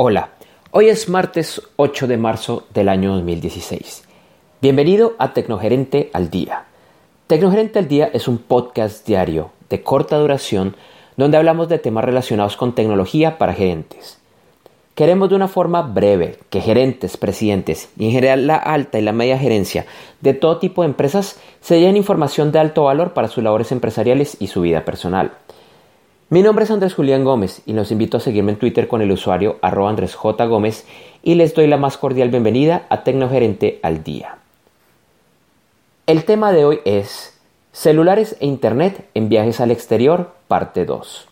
Hola, hoy es martes 8 de marzo del año 2016. Bienvenido a Tecnogerente al Día. Tecnogerente al Día es un podcast diario de corta duración donde hablamos de temas relacionados con tecnología para gerentes. Queremos de una forma breve que gerentes, presidentes y en general la alta y la media gerencia de todo tipo de empresas se lleven información de alto valor para sus labores empresariales y su vida personal. Mi nombre es Andrés Julián Gómez y los invito a seguirme en Twitter con el usuario arroba Andrés J. Gómez y les doy la más cordial bienvenida a Tecnogerente al Día. El tema de hoy es Celulares e Internet en viajes al exterior, parte 2.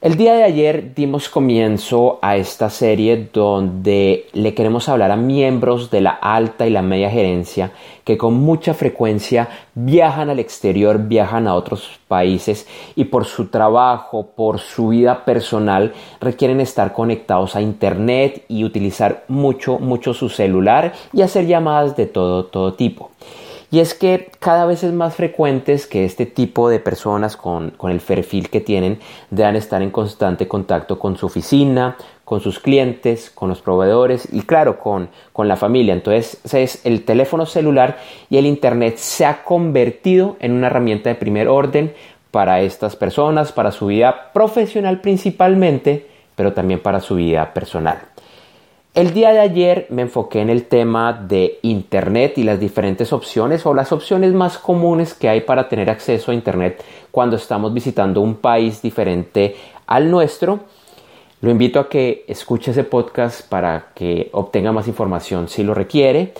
El día de ayer dimos comienzo a esta serie donde le queremos hablar a miembros de la alta y la media gerencia que con mucha frecuencia viajan al exterior, viajan a otros países y por su trabajo, por su vida personal requieren estar conectados a internet y utilizar mucho, mucho su celular y hacer llamadas de todo, todo tipo. Y es que cada vez es más frecuente que este tipo de personas con, el perfil que tienen deban estar en constante contacto con su oficina, con sus clientes, con los proveedores y claro, con, con la familia. Entonces es el teléfono celular y el Internet se ha convertido en una herramienta de primer orden para estas personas, para su vida profesional principalmente, pero también para su vida personal. El día de ayer me enfoqué en el tema de Internet y las diferentes opciones o las opciones más comunes que hay para tener acceso a Internet cuando estamos visitando un país diferente al nuestro. Lo invito a que escuche ese podcast para que obtenga más información si lo requiere.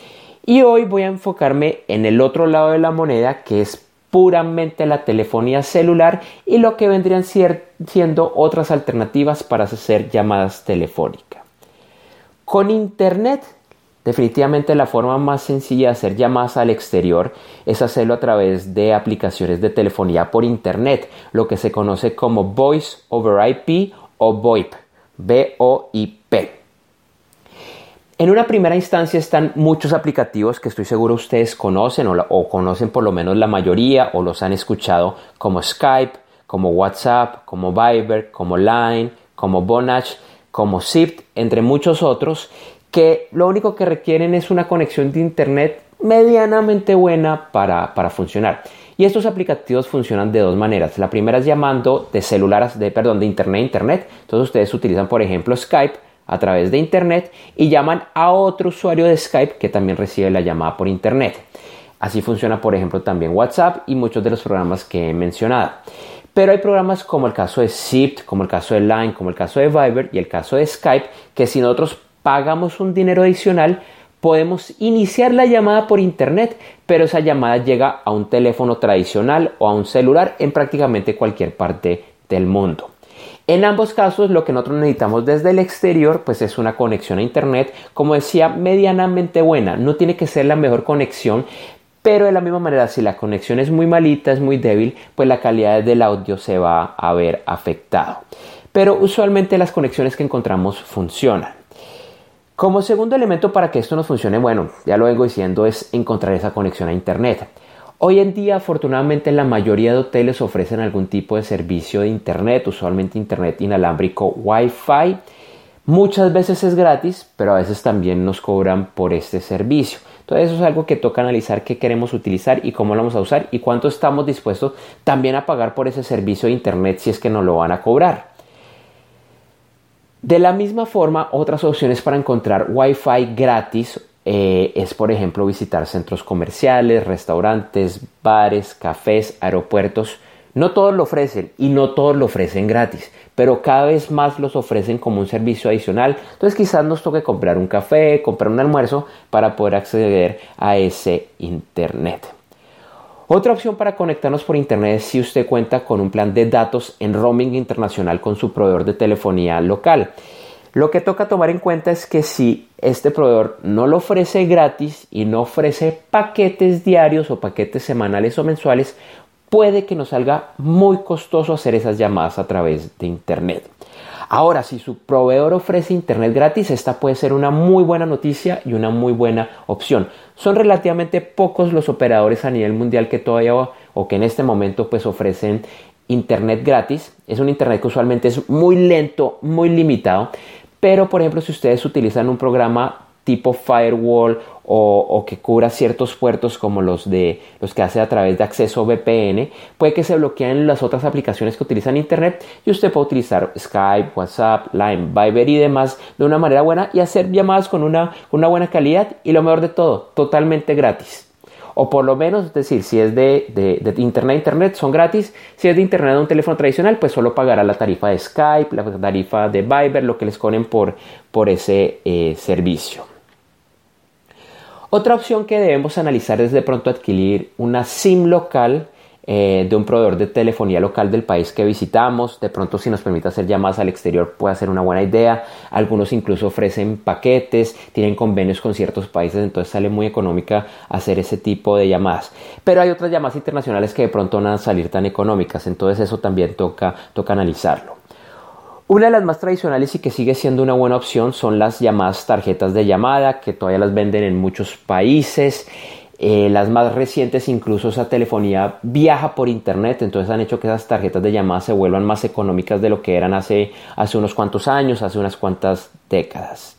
Y hoy voy a enfocarme en el otro lado de la moneda que es puramente la telefonía celular y lo que vendrían siendo otras alternativas para hacer llamadas telefónicas. Con Internet, definitivamente la forma más sencilla de hacer llamadas al exterior es hacerlo a través de aplicaciones de telefonía por Internet, lo que se conoce como Voice over IP o VoIP, B-O-I-P. En una primera instancia están muchos aplicativos que estoy seguro ustedes conocen o, o, conocen por lo menos la mayoría o los han escuchado como Skype, como WhatsApp, como Viber, como Line, como Bonach como Zipt, entre muchos otros, que lo único que requieren es una conexión de Internet medianamente buena para, funcionar. Y estos aplicativos funcionan de dos maneras. La primera es llamando de celular, de, perdón, de Internet a Internet. Entonces ustedes utilizan, por ejemplo, Skype a través de Internet y llaman a otro usuario de Skype que también recibe la llamada por Internet. Así funciona, por ejemplo, también WhatsApp y muchos de los programas que he mencionado. Pero hay programas como el caso de Zipt, como el caso de Line, como el caso de Viber y el caso de Skype, que si nosotros pagamos un dinero adicional, podemos iniciar la llamada por internet, pero esa llamada llega a un teléfono tradicional o a un celular en prácticamente cualquier parte del mundo. En ambos casos lo que nosotros necesitamos desde el exterior pues es una conexión a internet, como decía, medianamente buena. No tiene que ser la mejor conexión, pero de la misma manera, si la conexión es muy malita, es muy débil, pues la calidad del audio se va a ver afectado. Pero usualmente las conexiones que encontramos funcionan. Como segundo elemento para que esto nos funcione, bueno, ya lo vengo diciendo, es encontrar esa conexión a Internet. Hoy en día, afortunadamente, la mayoría de hoteles ofrecen algún tipo de servicio de Internet, usualmente Internet inalámbrico Wi-Fi. Muchas veces es gratis, pero a veces también nos cobran por este servicio. Entonces eso es algo que toca analizar qué queremos utilizar y cómo lo vamos a usar y cuánto estamos dispuestos también a pagar por ese servicio de Internet si es que nos lo van a cobrar. De la misma forma, otras opciones para encontrar Wi-Fi gratis eh, es, por ejemplo, visitar centros comerciales, restaurantes, bares, cafés, aeropuertos. No todos lo ofrecen y no todos lo ofrecen gratis, pero cada vez más los ofrecen como un servicio adicional. Entonces quizás nos toque comprar un café, comprar un almuerzo para poder acceder a ese Internet. Otra opción para conectarnos por Internet es si usted cuenta con un plan de datos en roaming internacional con su proveedor de telefonía local. Lo que toca tomar en cuenta es que si este proveedor no lo ofrece gratis y no ofrece paquetes diarios o paquetes semanales o mensuales, puede que nos salga muy costoso hacer esas llamadas a través de Internet. Ahora, si su proveedor ofrece Internet gratis, esta puede ser una muy buena noticia y una muy buena opción. Son relativamente pocos los operadores a nivel mundial que todavía o que en este momento pues ofrecen Internet gratis. Es un Internet que usualmente es muy lento, muy limitado, pero por ejemplo si ustedes utilizan un programa tipo firewall o, que cubra ciertos puertos como los de los que hace a través de acceso VPN, puede que se bloqueen las otras aplicaciones que utilizan internet y usted puede utilizar Skype, WhatsApp, Line, Viber y demás de una manera buena y hacer llamadas con una, una buena calidad y lo mejor de todo, totalmente gratis o por lo menos, es decir, si es de, internet a internet son gratis, si es de internet a un teléfono tradicional, pues solo pagará la tarifa de Skype, la tarifa de Viber, lo que les cobren por, por ese eh, servicio. Otra opción que debemos analizar es de pronto adquirir una SIM local eh, de un proveedor de telefonía local del país que visitamos. De pronto si nos permite hacer llamadas al exterior puede ser una buena idea. Algunos incluso ofrecen paquetes, tienen convenios con ciertos países, entonces sale muy económica hacer ese tipo de llamadas. Pero hay otras llamadas internacionales que de pronto no van a salir tan económicas, entonces eso también toca, toca analizarlo. Una de las más tradicionales y que sigue siendo una buena opción son las llamadas tarjetas de llamada, que todavía las venden en muchos países. Eh, las más recientes, incluso esa telefonía viaja por internet, entonces han hecho que esas tarjetas de llamada se vuelvan más económicas de lo que eran hace, hace unos cuantos años, hace unas cuantas décadas.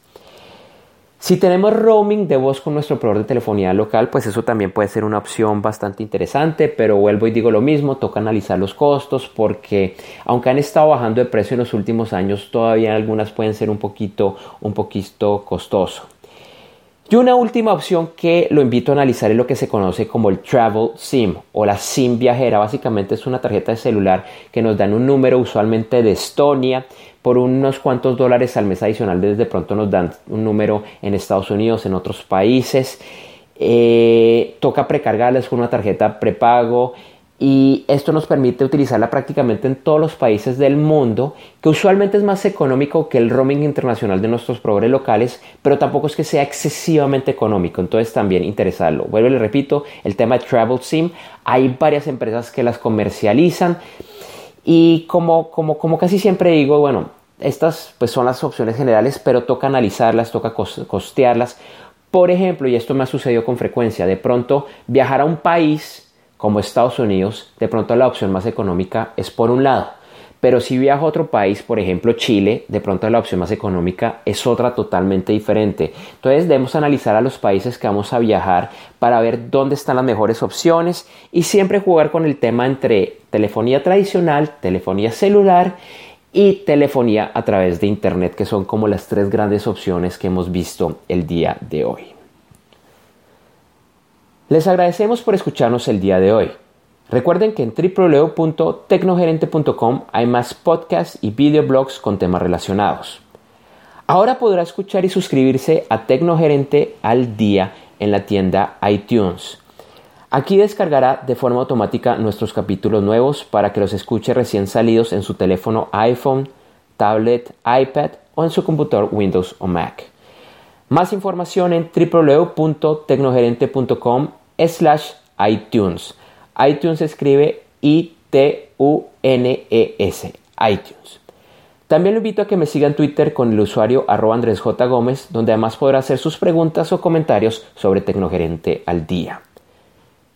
Si tenemos roaming de voz con nuestro proveedor de telefonía local, pues eso también puede ser una opción bastante interesante, pero vuelvo y digo lo mismo, toca analizar los costos porque aunque han estado bajando de precio en los últimos años, todavía algunas pueden ser un poquito, un poquito costoso. Y una última opción que lo invito a analizar es lo que se conoce como el Travel SIM o la SIM viajera. Básicamente es una tarjeta de celular que nos dan un número usualmente de Estonia por unos cuantos dólares al mes adicional, desde pronto nos dan un número en Estados Unidos, en otros países. Eh, toca precargarles con una tarjeta prepago y esto nos permite utilizarla prácticamente en todos los países del mundo, que usualmente es más económico que el roaming internacional de nuestros proveedores locales, pero tampoco es que sea excesivamente económico, entonces también interesarlo. Vuelvo y le repito, el tema de Travel SIM, hay varias empresas que las comercializan, y como, como, como casi siempre digo, bueno, estas pues son las opciones generales, pero toca analizarlas, toca costearlas. Por ejemplo, y esto me ha sucedido con frecuencia, de pronto viajar a un país como Estados Unidos, de pronto la opción más económica es por un lado. Pero si viajo a otro país, por ejemplo Chile, de pronto la opción más económica es otra totalmente diferente. Entonces debemos analizar a los países que vamos a viajar para ver dónde están las mejores opciones y siempre jugar con el tema entre telefonía tradicional, telefonía celular y telefonía a través de Internet, que son como las tres grandes opciones que hemos visto el día de hoy. Les agradecemos por escucharnos el día de hoy. Recuerden que en www.tecnogerente.com hay más podcasts y videoblogs con temas relacionados. Ahora podrá escuchar y suscribirse a Tecnogerente al día en la tienda iTunes. Aquí descargará de forma automática nuestros capítulos nuevos para que los escuche recién salidos en su teléfono iPhone, tablet, iPad o en su computador Windows o Mac. Más información en www.tecnogerente.com slash iTunes iTunes escribe I-T-U-N-E-S, iTunes. También lo invito a que me siga en Twitter con el usuario arroba Andrés J. Gómez, donde además podrá hacer sus preguntas o comentarios sobre Tecnogerente al día.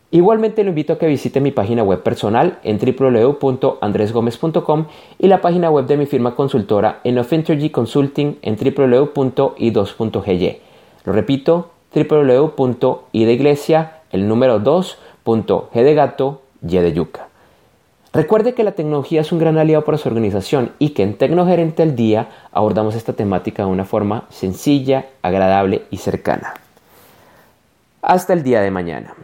Igualmente lo invito a que visite mi página web personal en www.andresgomez.com y la página web de mi firma consultora en of Consulting en www.i2.gy. Lo repito, www.i de iglesia, el número 2 Punto G de gato, Y de yuca. Recuerde que la tecnología es un gran aliado para su organización y que en Tecnogerente al Día abordamos esta temática de una forma sencilla, agradable y cercana. Hasta el día de mañana.